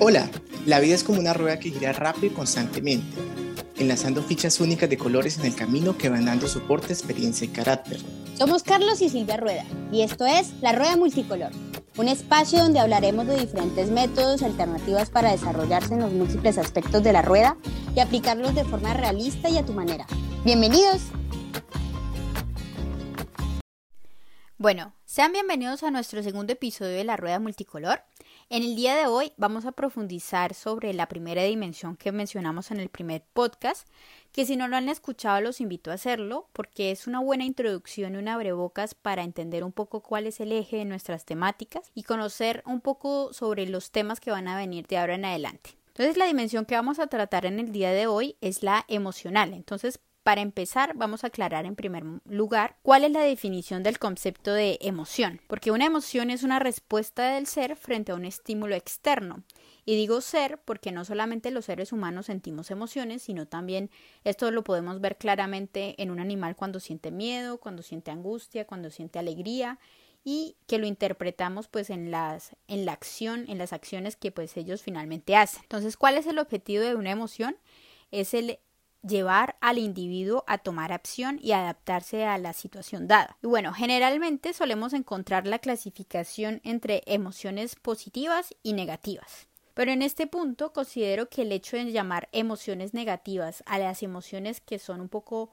Hola, la vida es como una rueda que gira rápido y constantemente, enlazando fichas únicas de colores en el camino que van dando soporte, experiencia y carácter. Somos Carlos y Silvia Rueda y esto es La Rueda Multicolor, un espacio donde hablaremos de diferentes métodos y alternativas para desarrollarse en los múltiples aspectos de la rueda y aplicarlos de forma realista y a tu manera. Bienvenidos. Bueno, sean bienvenidos a nuestro segundo episodio de La Rueda Multicolor. En el día de hoy vamos a profundizar sobre la primera dimensión que mencionamos en el primer podcast, que si no lo han escuchado los invito a hacerlo porque es una buena introducción y un abrebocas para entender un poco cuál es el eje de nuestras temáticas y conocer un poco sobre los temas que van a venir de ahora en adelante. Entonces la dimensión que vamos a tratar en el día de hoy es la emocional. Entonces para empezar, vamos a aclarar en primer lugar cuál es la definición del concepto de emoción, porque una emoción es una respuesta del ser frente a un estímulo externo. Y digo ser porque no solamente los seres humanos sentimos emociones, sino también esto lo podemos ver claramente en un animal cuando siente miedo, cuando siente angustia, cuando siente alegría y que lo interpretamos pues en las en la acción, en las acciones que pues ellos finalmente hacen. Entonces, ¿cuál es el objetivo de una emoción? Es el llevar al individuo a tomar acción y adaptarse a la situación dada. Y bueno, generalmente solemos encontrar la clasificación entre emociones positivas y negativas. Pero en este punto considero que el hecho de llamar emociones negativas a las emociones que son un poco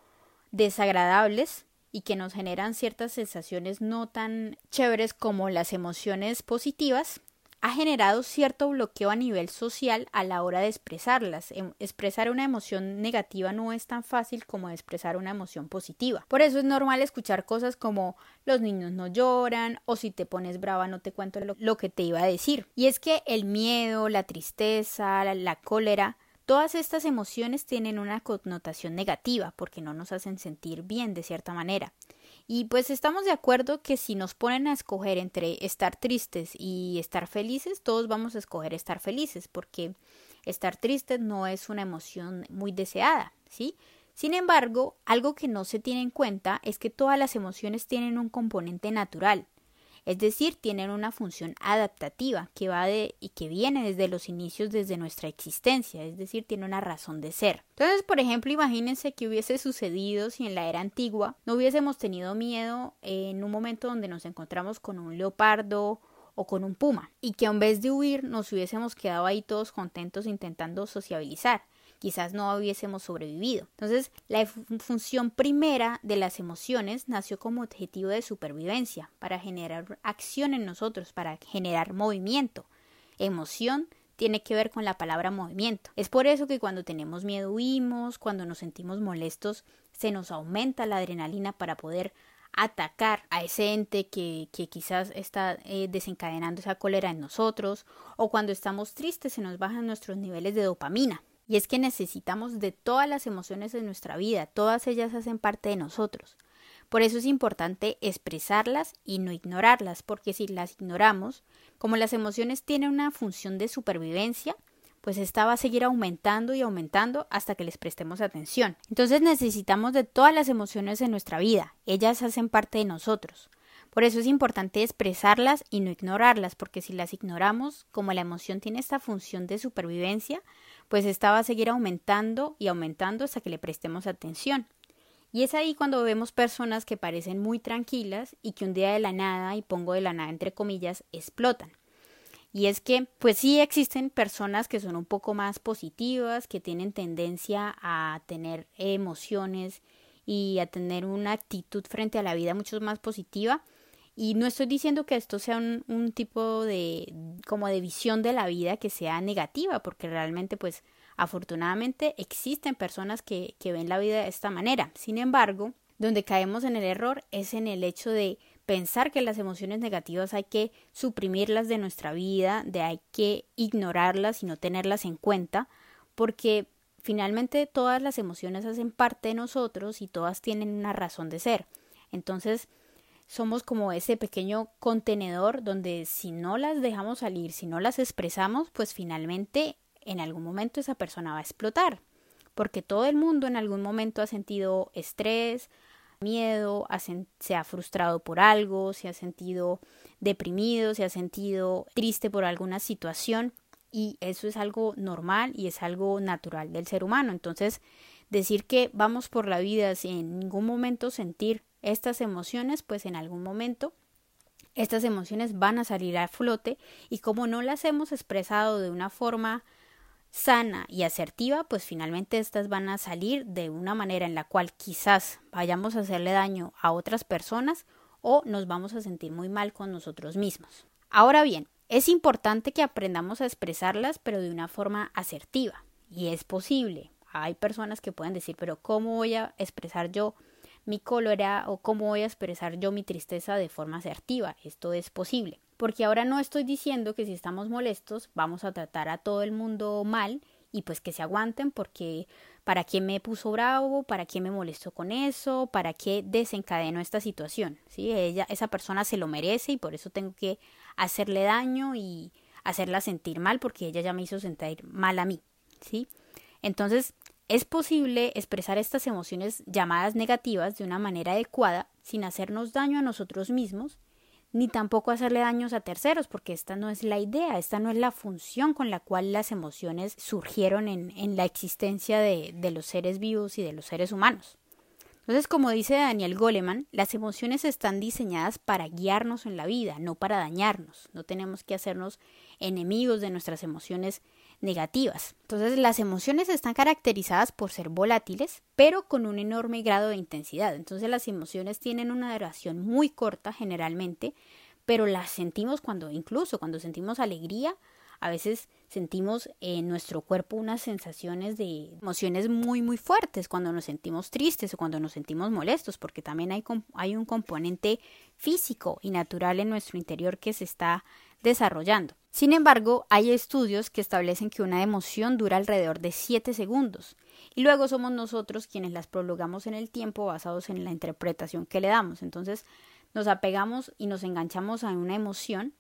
desagradables y que nos generan ciertas sensaciones no tan chéveres como las emociones positivas ha generado cierto bloqueo a nivel social a la hora de expresarlas. Em, expresar una emoción negativa no es tan fácil como expresar una emoción positiva. Por eso es normal escuchar cosas como los niños no lloran o si te pones brava no te cuento lo, que te iba a decir. Y es que el miedo, la tristeza, la cólera, Todas estas emociones tienen una connotación negativa porque no nos hacen sentir bien de cierta manera. Y pues estamos de acuerdo que si nos ponen a escoger entre estar tristes y estar felices, todos vamos a escoger estar felices, porque estar tristes no es una emoción muy deseada, ¿sí? Sin embargo, algo que no se tiene en cuenta es que todas las emociones tienen un componente natural es decir, tienen una función adaptativa que va de y que viene desde los inicios desde nuestra existencia, es decir, tiene una razón de ser. Entonces, por ejemplo, imagínense que hubiese sucedido si en la era antigua no hubiésemos tenido miedo en un momento donde nos encontramos con un leopardo o con un puma y que en vez de huir nos hubiésemos quedado ahí todos contentos intentando sociabilizar quizás no hubiésemos sobrevivido. Entonces, la función primera de las emociones nació como objetivo de supervivencia, para generar acción en nosotros, para generar movimiento. Emoción tiene que ver con la palabra movimiento. Es por eso que cuando tenemos miedo huimos, cuando nos sentimos molestos, se nos aumenta la adrenalina para poder atacar a ese ente que, quizás está eh, desencadenando esa cólera en nosotros, o cuando estamos tristes se nos bajan nuestros niveles de dopamina. Y es que necesitamos de todas las emociones de nuestra vida, todas ellas hacen parte de nosotros. Por eso es importante expresarlas y no ignorarlas, porque si las ignoramos, como las emociones tienen una función de supervivencia, pues esta va a seguir aumentando y aumentando hasta que les prestemos atención. Entonces necesitamos de todas las emociones en nuestra vida, ellas hacen parte de nosotros. Por eso es importante expresarlas y no ignorarlas, porque si las ignoramos, como la emoción tiene esta función de supervivencia, pues esta va a seguir aumentando y aumentando hasta que le prestemos atención. Y es ahí cuando vemos personas que parecen muy tranquilas y que un día de la nada, y pongo de la nada entre comillas, explotan. Y es que, pues sí existen personas que son un poco más positivas, que tienen tendencia a tener emociones y a tener una actitud frente a la vida mucho más positiva, y no estoy diciendo que esto sea un, tipo de como de visión de la vida que sea negativa, porque realmente pues afortunadamente existen personas que, que ven la vida de esta manera. Sin embargo, donde caemos en el error es en el hecho de pensar que las emociones negativas hay que suprimirlas de nuestra vida, de hay que ignorarlas y no tenerlas en cuenta, porque finalmente todas las emociones hacen parte de nosotros y todas tienen una razón de ser. Entonces, somos como ese pequeño contenedor donde si no las dejamos salir, si no las expresamos, pues finalmente en algún momento esa persona va a explotar. Porque todo el mundo en algún momento ha sentido estrés, miedo, se ha frustrado por algo, se ha sentido deprimido, se ha sentido triste por alguna situación. y eso es algo normal y es algo natural del ser humano. Entonces, decir que vamos por la vida sin en ningún momento sentir estas emociones, pues en algún momento estas emociones van a salir a flote y como no las hemos expresado de una forma sana y asertiva, pues finalmente estas van a salir de una manera en la cual quizás vayamos a hacerle daño a otras personas o nos vamos a sentir muy mal con nosotros mismos. Ahora bien, es importante que aprendamos a expresarlas, pero de una forma asertiva. Y es posible. Hay personas que pueden decir, pero ¿cómo voy a expresar yo mi cólera o cómo voy a expresar yo mi tristeza de forma asertiva? Esto es posible. Porque ahora no estoy diciendo que si estamos molestos vamos a tratar a todo el mundo mal y pues que se aguanten porque para qué me puso bravo, para qué me molestó con eso, para qué desencadenó esta situación, ¿sí? Ella esa persona se lo merece y por eso tengo que hacerle daño y hacerla sentir mal porque ella ya me hizo sentir mal a mí, ¿sí? Entonces, es posible expresar estas emociones llamadas negativas de una manera adecuada sin hacernos daño a nosotros mismos ni tampoco hacerle daños a terceros, porque esta no es la idea, esta no es la función con la cual las emociones surgieron en, la existencia de, de los seres vivos y de los seres humanos. Entonces, como dice Daniel Goleman, las emociones están diseñadas para guiarnos en la vida, no para dañarnos. No tenemos que hacernos enemigos de nuestras emociones negativas. Entonces las emociones están caracterizadas por ser volátiles, pero con un enorme grado de intensidad. Entonces las emociones tienen una duración muy corta generalmente, pero las sentimos cuando incluso cuando sentimos alegría, a veces sentimos en nuestro cuerpo unas sensaciones de emociones muy muy fuertes cuando nos sentimos tristes o cuando nos sentimos molestos, porque también hay, hay un componente físico y natural en nuestro interior que se está desarrollando. Sin embargo, hay estudios que establecen que una emoción dura alrededor de 7 segundos y luego somos nosotros quienes las prolongamos en el tiempo basados en la interpretación que le damos. Entonces, nos apegamos y nos enganchamos a una emoción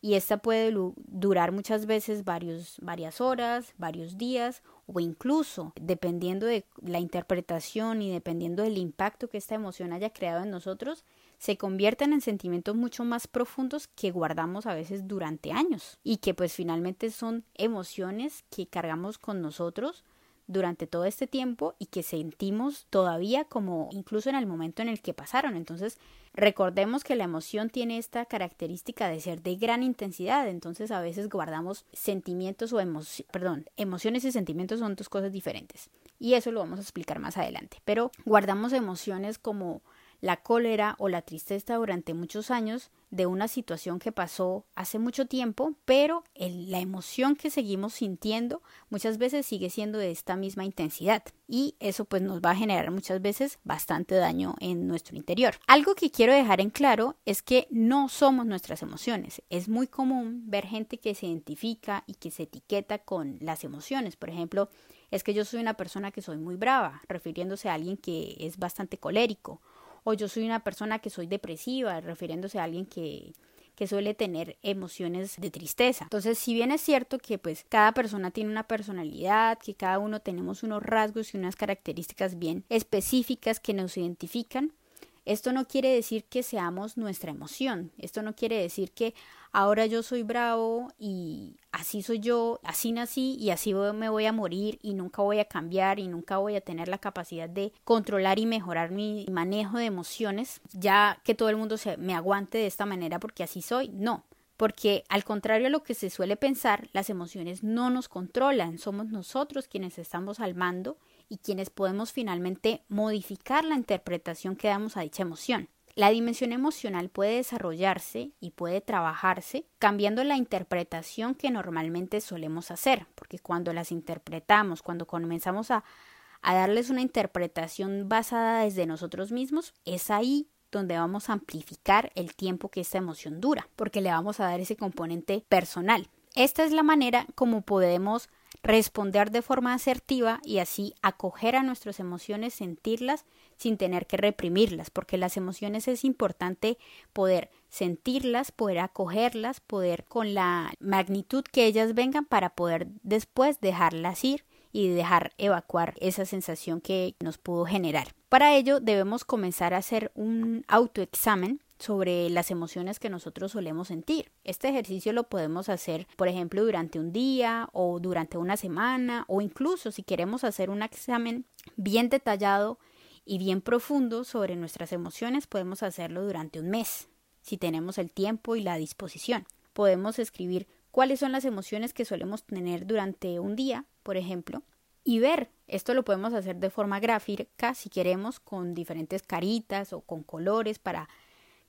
y esta puede durar muchas veces varias horas, varios días o incluso, dependiendo de la interpretación y dependiendo del impacto que esta emoción haya creado en nosotros, se convierten en sentimientos mucho más profundos que guardamos a veces durante años y que pues finalmente son emociones que cargamos con nosotros durante todo este tiempo y que sentimos todavía como incluso en el momento en el que pasaron. Entonces, recordemos que la emoción tiene esta característica de ser de gran intensidad, entonces a veces guardamos sentimientos o emociones, perdón, emociones y sentimientos son dos cosas diferentes. Y eso lo vamos a explicar más adelante, pero guardamos emociones como la cólera o la tristeza durante muchos años de una situación que pasó hace mucho tiempo, pero la emoción que seguimos sintiendo muchas veces sigue siendo de esta misma intensidad y eso pues nos va a generar muchas veces bastante daño en nuestro interior. Algo que quiero dejar en claro es que no somos nuestras emociones. Es muy común ver gente que se identifica y que se etiqueta con las emociones. Por ejemplo, es que yo soy una persona que soy muy brava, refiriéndose a alguien que es bastante colérico o yo soy una persona que soy depresiva, refiriéndose a alguien que, que suele tener emociones de tristeza. Entonces, si bien es cierto que pues cada persona tiene una personalidad, que cada uno tenemos unos rasgos y unas características bien específicas que nos identifican, esto no quiere decir que seamos nuestra emoción. Esto no quiere decir que ahora yo soy bravo y así soy yo, así nací y así me voy a morir y nunca voy a cambiar y nunca voy a tener la capacidad de controlar y mejorar mi manejo de emociones, ya que todo el mundo se me aguante de esta manera porque así soy. No, porque al contrario a lo que se suele pensar, las emociones no nos controlan, somos nosotros quienes estamos al mando y quienes podemos finalmente modificar la interpretación que damos a dicha emoción. La dimensión emocional puede desarrollarse y puede trabajarse cambiando la interpretación que normalmente solemos hacer, porque cuando las interpretamos, cuando comenzamos a, a darles una interpretación basada desde nosotros mismos, es ahí donde vamos a amplificar el tiempo que esta emoción dura, porque le vamos a dar ese componente personal. Esta es la manera como podemos responder de forma asertiva y así acoger a nuestras emociones, sentirlas sin tener que reprimirlas, porque las emociones es importante poder sentirlas, poder acogerlas, poder con la magnitud que ellas vengan para poder después dejarlas ir y dejar evacuar esa sensación que nos pudo generar. Para ello debemos comenzar a hacer un autoexamen sobre las emociones que nosotros solemos sentir. Este ejercicio lo podemos hacer, por ejemplo, durante un día o durante una semana o incluso si queremos hacer un examen bien detallado y bien profundo sobre nuestras emociones, podemos hacerlo durante un mes, si tenemos el tiempo y la disposición. Podemos escribir cuáles son las emociones que solemos tener durante un día, por ejemplo, y ver. Esto lo podemos hacer de forma gráfica si queremos con diferentes caritas o con colores para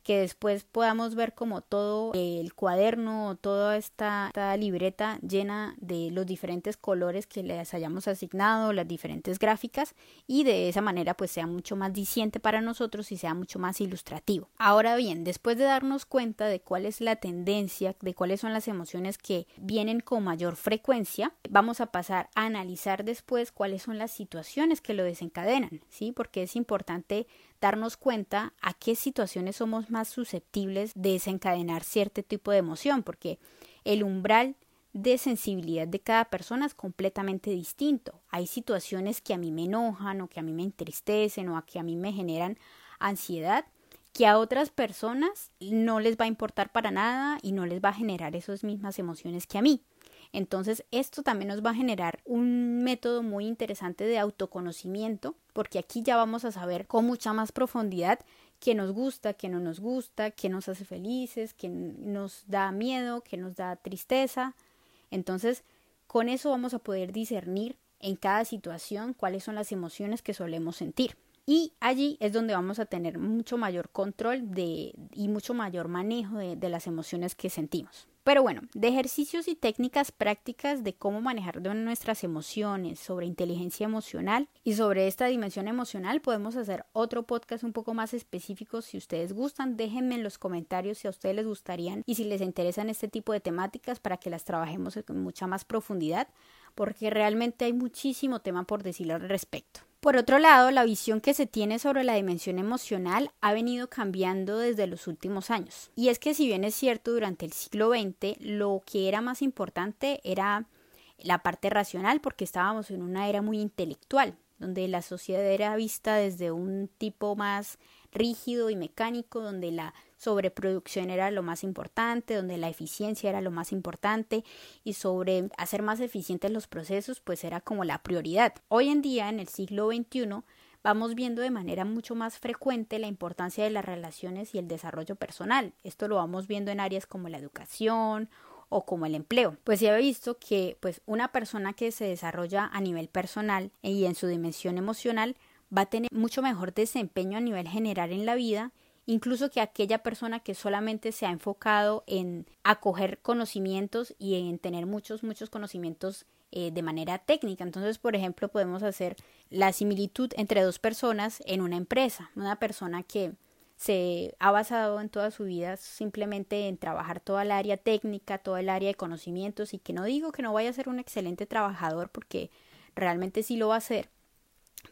que después podamos ver como todo el cuaderno toda esta, libreta llena de los diferentes colores que les hayamos asignado, las diferentes gráficas y de esa manera pues sea mucho más diciente para nosotros y sea mucho más ilustrativo. Ahora bien, después de darnos cuenta de cuál es la tendencia, de cuáles son las emociones que vienen con mayor frecuencia, vamos a pasar a analizar después cuáles son las situaciones que lo desencadenan, ¿sí? Porque es importante darnos cuenta a qué situaciones somos más susceptibles de desencadenar cierto tipo de emoción, porque el umbral de sensibilidad de cada persona es completamente distinto. Hay situaciones que a mí me enojan o que a mí me entristecen o a que a mí me generan ansiedad que a otras personas no les va a importar para nada y no les va a generar esas mismas emociones que a mí. Entonces, esto también nos va a generar un método muy interesante de autoconocimiento, porque aquí ya vamos a saber con mucha más profundidad qué nos gusta, qué no nos gusta, qué nos hace felices, qué nos da miedo, qué nos da tristeza. Entonces, con eso vamos a poder discernir en cada situación cuáles son las emociones que solemos sentir. Y allí es donde vamos a tener mucho mayor control de, y mucho mayor manejo de las emociones que sentimos. Pero bueno, de ejercicios y técnicas prácticas de cómo manejar nuestras emociones, sobre inteligencia emocional y sobre esta dimensión emocional, podemos hacer otro podcast un poco más específico. Si ustedes gustan, déjenme en los comentarios si a ustedes les gustarían y si les interesan este tipo de temáticas para que las trabajemos con mucha más profundidad, porque realmente hay muchísimo tema por decir al respecto. Por otro lado, la visión que se tiene sobre la dimensión emocional ha venido cambiando desde los últimos años. Y es que si bien es cierto, durante el siglo XX lo que era más importante era la parte racional porque estábamos en una era muy intelectual, donde la sociedad era vista desde un tipo más rígido y mecánico, donde la sobreproducción era lo más importante, donde la eficiencia era lo más importante y sobre hacer más eficientes los procesos, pues era como la prioridad. Hoy en día, en el siglo XXI, vamos viendo de manera mucho más frecuente la importancia de las relaciones y el desarrollo personal. Esto lo vamos viendo en áreas como la educación o como el empleo. Pues ya he visto que pues una persona que se desarrolla a nivel personal y en su dimensión emocional va a tener mucho mejor desempeño a nivel general en la vida incluso que aquella persona que solamente se ha enfocado en acoger conocimientos y en tener muchos, muchos conocimientos eh, de manera técnica. Entonces, por ejemplo, podemos hacer la similitud entre dos personas en una empresa. Una persona que se ha basado en toda su vida simplemente en trabajar toda el área técnica, toda el área de conocimientos y que no digo que no vaya a ser un excelente trabajador porque realmente sí lo va a ser,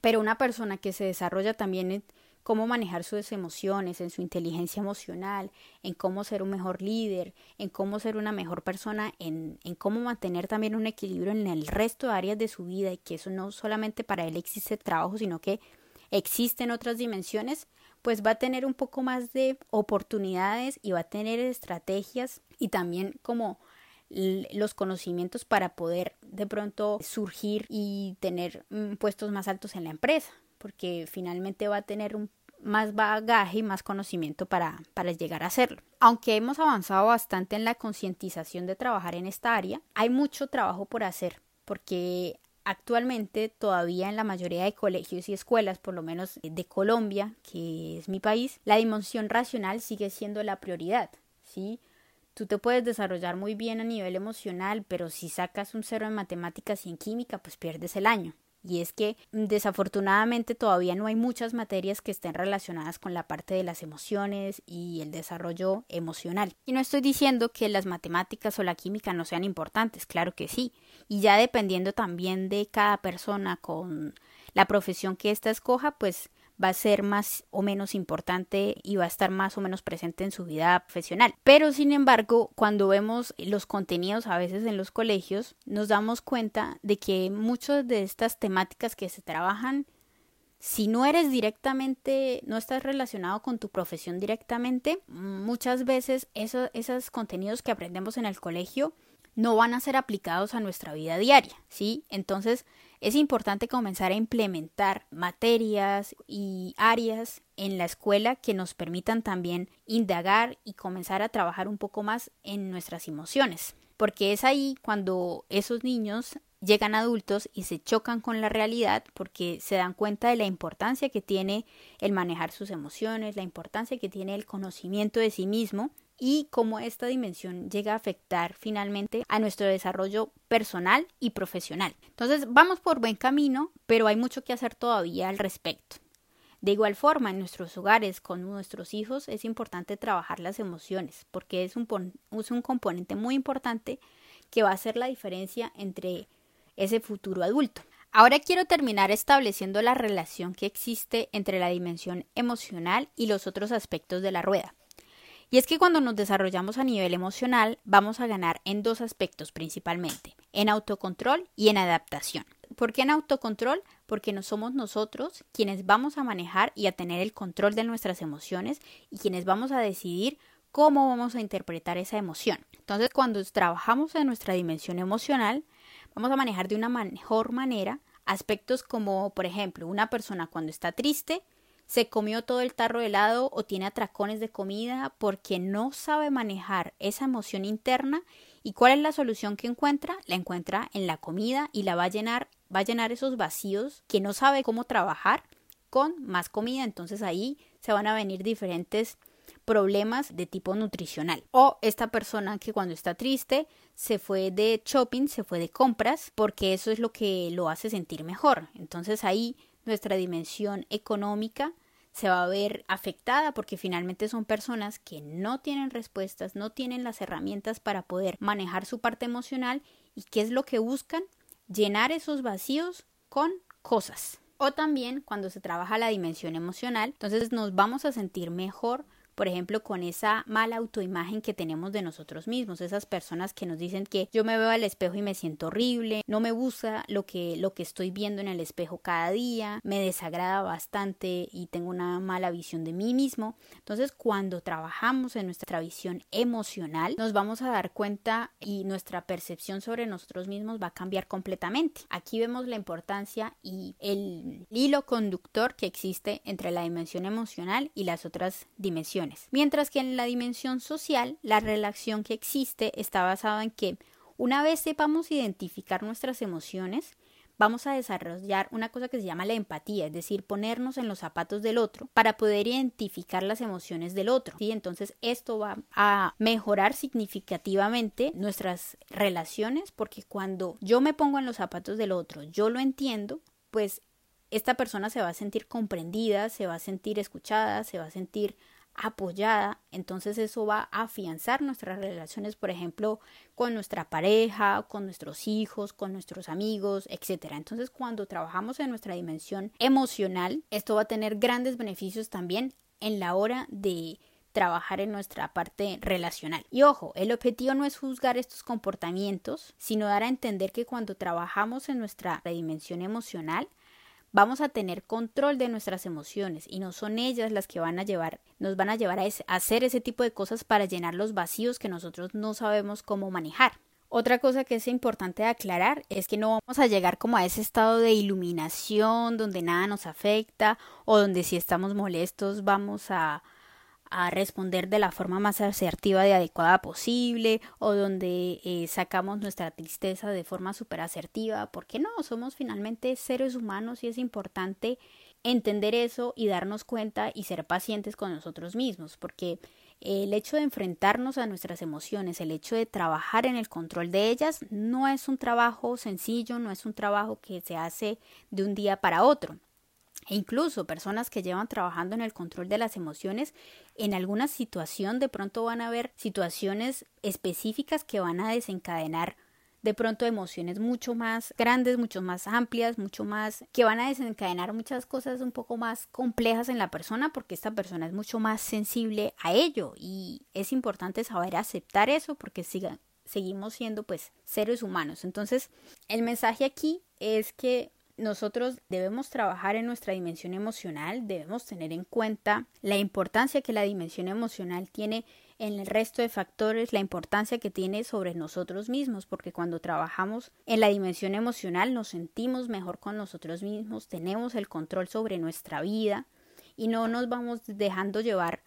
pero una persona que se desarrolla también en cómo manejar sus emociones, en su inteligencia emocional, en cómo ser un mejor líder, en cómo ser una mejor persona, en, en cómo mantener también un equilibrio en el resto de áreas de su vida y que eso no solamente para él existe trabajo, sino que existen otras dimensiones, pues va a tener un poco más de oportunidades y va a tener estrategias y también como los conocimientos para poder de pronto surgir y tener mm, puestos más altos en la empresa, porque finalmente va a tener un más bagaje y más conocimiento para, para llegar a hacerlo. Aunque hemos avanzado bastante en la concientización de trabajar en esta área, hay mucho trabajo por hacer, porque actualmente todavía en la mayoría de colegios y escuelas, por lo menos de Colombia, que es mi país, la dimensión racional sigue siendo la prioridad, ¿sí? Tú te puedes desarrollar muy bien a nivel emocional, pero si sacas un cero en matemáticas y en química, pues pierdes el año. Y es que mm, desafortunadamente todavía no hay muchas materias que estén relacionadas con la parte de las emociones y el desarrollo emocional. Y no estoy diciendo que las matemáticas o la química no sean importantes, claro que sí. Y ya dependiendo también de cada persona con la profesión que ésta escoja, pues va a ser más o menos importante y va a estar más o menos presente en su vida profesional. Pero sin embargo, cuando vemos los contenidos a veces en los colegios, nos damos cuenta de que muchas de estas temáticas que se trabajan si no eres directamente, no estás relacionado con tu profesión directamente, muchas veces esos contenidos que aprendemos en el colegio no van a ser aplicados a nuestra vida diaria, ¿sí? Entonces es importante comenzar a implementar materias y áreas en la escuela que nos permitan también indagar y comenzar a trabajar un poco más en nuestras emociones, porque es ahí cuando esos niños llegan adultos y se chocan con la realidad porque se dan cuenta de la importancia que tiene el manejar sus emociones, la importancia que tiene el conocimiento de sí mismo y cómo esta dimensión llega a afectar finalmente a nuestro desarrollo personal y profesional. Entonces vamos por buen camino, pero hay mucho que hacer todavía al respecto. De igual forma, en nuestros hogares, con nuestros hijos, es importante trabajar las emociones, porque es un, es un componente muy importante que va a hacer la diferencia entre ese futuro adulto. Ahora quiero terminar estableciendo la relación que existe entre la dimensión emocional y los otros aspectos de la rueda. Y es que cuando nos desarrollamos a nivel emocional vamos a ganar en dos aspectos principalmente, en autocontrol y en adaptación. ¿Por qué en autocontrol? Porque no somos nosotros quienes vamos a manejar y a tener el control de nuestras emociones y quienes vamos a decidir cómo vamos a interpretar esa emoción. Entonces, cuando trabajamos en nuestra dimensión emocional, vamos a manejar de una mejor manera aspectos como, por ejemplo, una persona cuando está triste se comió todo el tarro de helado o tiene atracones de comida porque no sabe manejar esa emoción interna y cuál es la solución que encuentra la encuentra en la comida y la va a llenar va a llenar esos vacíos que no sabe cómo trabajar con más comida. Entonces ahí se van a venir diferentes problemas de tipo nutricional. O esta persona que cuando está triste se fue de shopping se fue de compras porque eso es lo que lo hace sentir mejor. Entonces ahí nuestra dimensión económica se va a ver afectada porque finalmente son personas que no tienen respuestas, no tienen las herramientas para poder manejar su parte emocional y qué es lo que buscan, llenar esos vacíos con cosas. O también cuando se trabaja la dimensión emocional, entonces nos vamos a sentir mejor por ejemplo, con esa mala autoimagen que tenemos de nosotros mismos, esas personas que nos dicen que yo me veo al espejo y me siento horrible, no me gusta lo que, lo que estoy viendo en el espejo cada día, me desagrada bastante y tengo una mala visión de mí mismo. Entonces, cuando trabajamos en nuestra visión emocional, nos vamos a dar cuenta y nuestra percepción sobre nosotros mismos va a cambiar completamente. Aquí vemos la importancia y el hilo conductor que existe entre la dimensión emocional y las otras dimensiones Mientras que en la dimensión social, la relación que existe está basada en que una vez sepamos identificar nuestras emociones, vamos a desarrollar una cosa que se llama la empatía, es decir, ponernos en los zapatos del otro para poder identificar las emociones del otro. ¿sí? Entonces esto va a mejorar significativamente nuestras relaciones porque cuando yo me pongo en los zapatos del otro, yo lo entiendo, pues esta persona se va a sentir comprendida, se va a sentir escuchada, se va a sentir apoyada, entonces eso va a afianzar nuestras relaciones, por ejemplo, con nuestra pareja, con nuestros hijos, con nuestros amigos, etc. Entonces, cuando trabajamos en nuestra dimensión emocional, esto va a tener grandes beneficios también en la hora de trabajar en nuestra parte relacional. Y ojo, el objetivo no es juzgar estos comportamientos, sino dar a entender que cuando trabajamos en nuestra dimensión emocional, vamos a tener control de nuestras emociones y no son ellas las que van a llevar, nos van a llevar a, hacer ese tipo de cosas para llenar los vacíos que nosotros no sabemos cómo manejar. Otra cosa que es importante aclarar es que no vamos a llegar como a ese estado de iluminación donde nada nos afecta o donde si estamos molestos vamos a a responder de la forma más asertiva y adecuada posible o donde eh, sacamos nuestra tristeza de forma súper asertiva, porque no, somos finalmente seres humanos y es importante entender eso y darnos cuenta y ser pacientes con nosotros mismos, porque el hecho de enfrentarnos a nuestras emociones, el hecho de trabajar en el control de ellas, no es un trabajo sencillo, no es un trabajo que se hace de un día para otro. E incluso personas que llevan trabajando en el control de las emociones, en alguna situación de pronto van a haber situaciones específicas que van a desencadenar de pronto emociones mucho más grandes, mucho más amplias, mucho más que van a desencadenar muchas cosas un poco más complejas en la persona porque esta persona es mucho más sensible a ello y es importante saber aceptar eso porque seguimos siendo pues seres humanos. Entonces, el mensaje aquí es que nosotros debemos trabajar en nuestra dimensión emocional, debemos tener en cuenta la importancia que la dimensión emocional tiene en el resto de factores, la importancia que tiene sobre nosotros mismos, porque cuando trabajamos en la dimensión emocional nos sentimos mejor con nosotros mismos, tenemos el control sobre nuestra vida y no nos vamos dejando llevar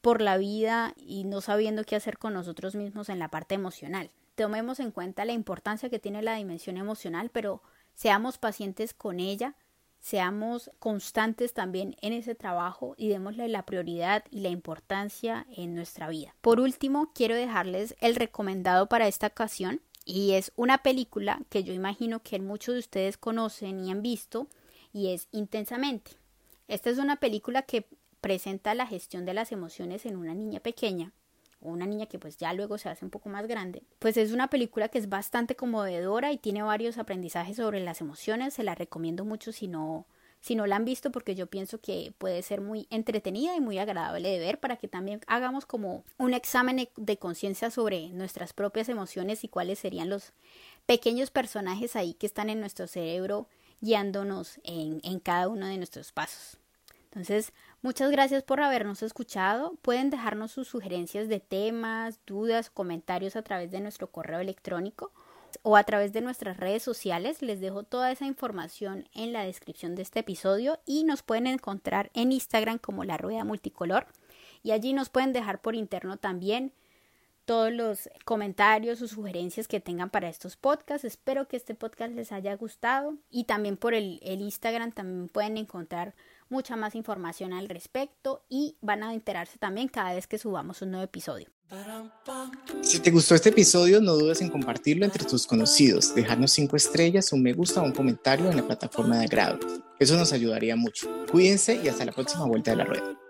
por la vida y no sabiendo qué hacer con nosotros mismos en la parte emocional. Tomemos en cuenta la importancia que tiene la dimensión emocional, pero seamos pacientes con ella, seamos constantes también en ese trabajo y démosle la prioridad y la importancia en nuestra vida. Por último, quiero dejarles el recomendado para esta ocasión y es una película que yo imagino que muchos de ustedes conocen y han visto y es Intensamente. Esta es una película que presenta la gestión de las emociones en una niña pequeña una niña que pues ya luego se hace un poco más grande, pues es una película que es bastante conmovedora y tiene varios aprendizajes sobre las emociones, se la recomiendo mucho si no si no la han visto porque yo pienso que puede ser muy entretenida y muy agradable de ver para que también hagamos como un examen de conciencia sobre nuestras propias emociones y cuáles serían los pequeños personajes ahí que están en nuestro cerebro guiándonos en, en cada uno de nuestros pasos. Entonces, muchas gracias por habernos escuchado. Pueden dejarnos sus sugerencias de temas, dudas, comentarios a través de nuestro correo electrónico o a través de nuestras redes sociales. Les dejo toda esa información en la descripción de este episodio y nos pueden encontrar en Instagram como la rueda multicolor y allí nos pueden dejar por interno también todos los comentarios o sugerencias que tengan para estos podcasts. Espero que este podcast les haya gustado y también por el, el Instagram también pueden encontrar mucha más información al respecto y van a enterarse también cada vez que subamos un nuevo episodio. Si te gustó este episodio, no dudes en compartirlo entre tus conocidos, dejarnos cinco estrellas, un me gusta o un comentario en la plataforma de agrado. Eso nos ayudaría mucho. Cuídense y hasta la próxima vuelta de la rueda.